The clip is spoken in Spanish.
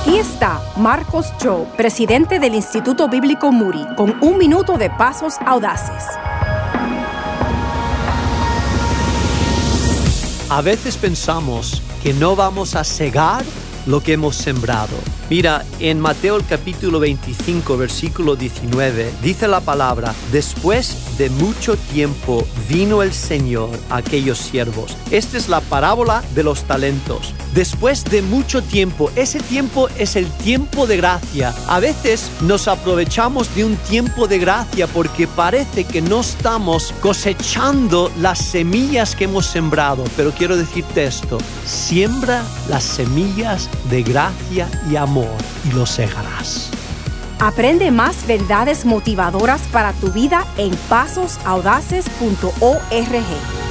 Aquí está Marcos Joe, presidente del Instituto Bíblico Muri, con un minuto de pasos audaces. A veces pensamos que no vamos a cegar lo que hemos sembrado. Mira, en Mateo el capítulo 25, versículo 19, dice la palabra, después de mucho tiempo vino el Señor a aquellos siervos. Esta es la parábola de los talentos. Después de mucho tiempo, ese tiempo es el tiempo de gracia. A veces nos aprovechamos de un tiempo de gracia porque parece que no estamos cosechando las semillas que hemos sembrado. Pero quiero decirte esto, siembra las semillas de gracia y amor y lo cegarás. Aprende más verdades motivadoras para tu vida en pasosaudaces.org.